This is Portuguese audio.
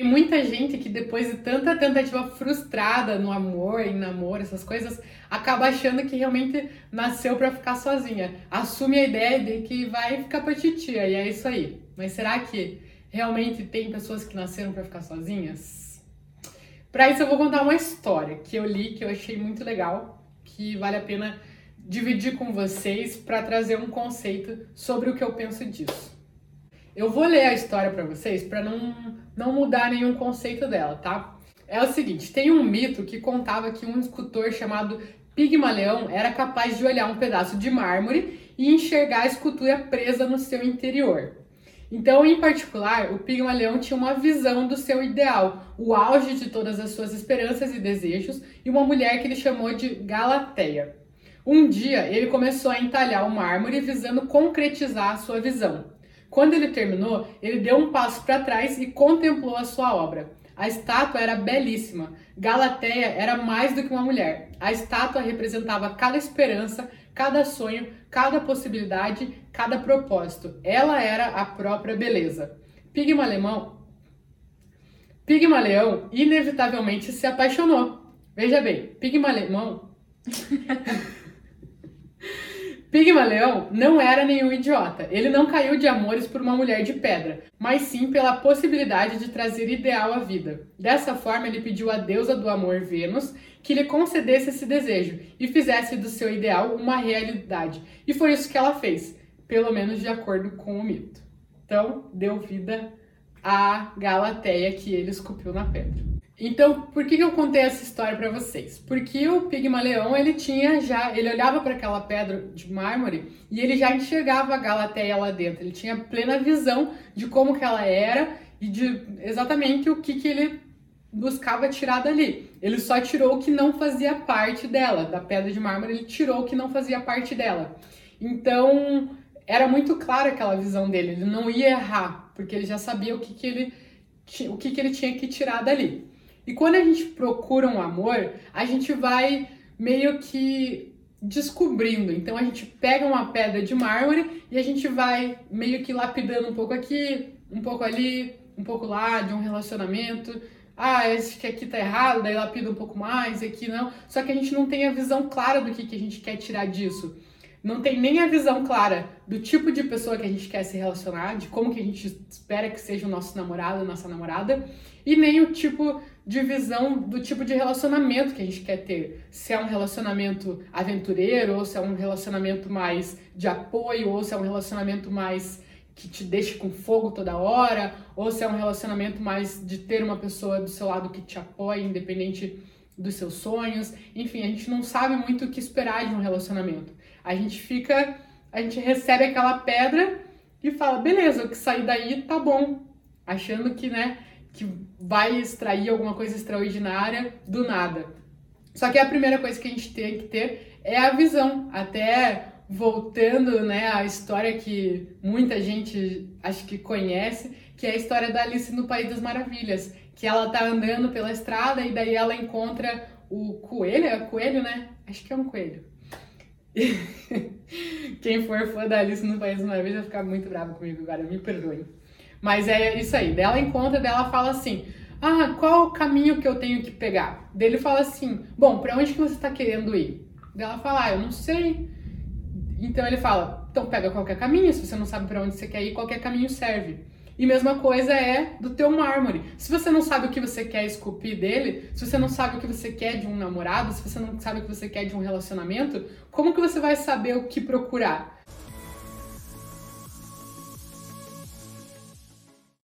Tem muita gente que depois de tanta tentativa frustrada no amor, em namoro, essas coisas, acaba achando que realmente nasceu para ficar sozinha. Assume a ideia de que vai ficar pra titia e é isso aí. Mas será que realmente tem pessoas que nasceram para ficar sozinhas? Para isso eu vou contar uma história que eu li que eu achei muito legal, que vale a pena dividir com vocês para trazer um conceito sobre o que eu penso disso. Eu vou ler a história para vocês para não, não mudar nenhum conceito dela, tá? É o seguinte, tem um mito que contava que um escultor chamado Pigmaleão era capaz de olhar um pedaço de mármore e enxergar a escultura presa no seu interior. Então, em particular, o Pigmaleão tinha uma visão do seu ideal, o auge de todas as suas esperanças e desejos, e uma mulher que ele chamou de Galateia. Um dia, ele começou a entalhar o mármore visando concretizar a sua visão. Quando ele terminou, ele deu um passo para trás e contemplou a sua obra. A estátua era belíssima. Galateia era mais do que uma mulher. A estátua representava cada esperança, cada sonho, cada possibilidade, cada propósito. Ela era a própria beleza. Pigmaleão, Pigmaleão inevitavelmente se apaixonou. Veja bem, Pigmaleão Pigmaleão não era nenhum idiota. Ele não caiu de amores por uma mulher de pedra, mas sim pela possibilidade de trazer ideal à vida. Dessa forma, ele pediu à deusa do amor Vênus que lhe concedesse esse desejo e fizesse do seu ideal uma realidade. E foi isso que ela fez, pelo menos de acordo com o mito. Então, deu vida à Galateia que ele esculpiu na pedra. Então, por que, eu contei essa história para vocês? Porque o Pigmaleão, ele tinha já, ele olhava para aquela pedra de mármore e ele já enxergava a Galateia lá dentro. Ele tinha plena visão de como que ela era e de exatamente o que, que ele buscava tirar dali. Ele só tirou o que não fazia parte dela, da pedra de mármore, ele tirou o que não fazia parte dela. Então, era muito clara aquela visão dele, ele não ia errar, porque ele já sabia o que, que ele o que, que ele tinha que tirar dali. E quando a gente procura um amor, a gente vai meio que descobrindo. Então a gente pega uma pedra de mármore e a gente vai meio que lapidando um pouco aqui, um pouco ali, um pouco lá de um relacionamento. Ah, esse que aqui tá errado, daí lapida um pouco mais, aqui não. Só que a gente não tem a visão clara do que, que a gente quer tirar disso não tem nem a visão clara do tipo de pessoa que a gente quer se relacionar, de como que a gente espera que seja o nosso namorado, nossa namorada, e nem o tipo de visão do tipo de relacionamento que a gente quer ter. Se é um relacionamento aventureiro, ou se é um relacionamento mais de apoio, ou se é um relacionamento mais que te deixe com fogo toda hora, ou se é um relacionamento mais de ter uma pessoa do seu lado que te apoie, independente dos seus sonhos. Enfim, a gente não sabe muito o que esperar de um relacionamento. A gente fica, a gente recebe aquela pedra e fala, beleza, o que sair daí tá bom, achando que, né, que vai extrair alguma coisa extraordinária do nada. Só que a primeira coisa que a gente tem que ter é a visão, até voltando, né, à história que muita gente acho que conhece, que é a história da Alice no País das Maravilhas, que ela tá andando pela estrada e daí ela encontra o coelho, é coelho, né? Acho que é um coelho. Quem for fã da Alice no País uma vez vai ficar muito bravo comigo agora, me perdoe. Mas é isso aí. Dela encontra, dela fala assim: Ah, qual o caminho que eu tenho que pegar? Dele fala assim: Bom, para onde que você está querendo ir? Dela fala: Ah, eu não sei. Então ele fala: Então pega qualquer caminho. Se você não sabe para onde você quer ir, qualquer caminho serve. E mesma coisa é do teu mármore. Se você não sabe o que você quer esculpir dele, se você não sabe o que você quer de um namorado, se você não sabe o que você quer de um relacionamento, como que você vai saber o que procurar?